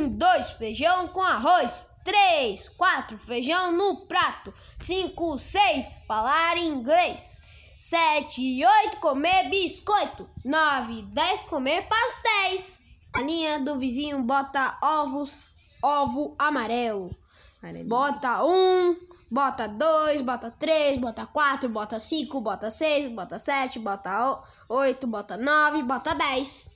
Um, dois, feijão com arroz. Três, quatro, feijão no prato. Cinco, seis, falar inglês. Sete e oito, comer biscoito. Nove, dez, comer pastéis. A linha do vizinho bota ovos, ovo amarelo. Bota um, bota dois, bota três, bota quatro, bota cinco, bota seis, bota sete, bota oito, bota nove, bota dez.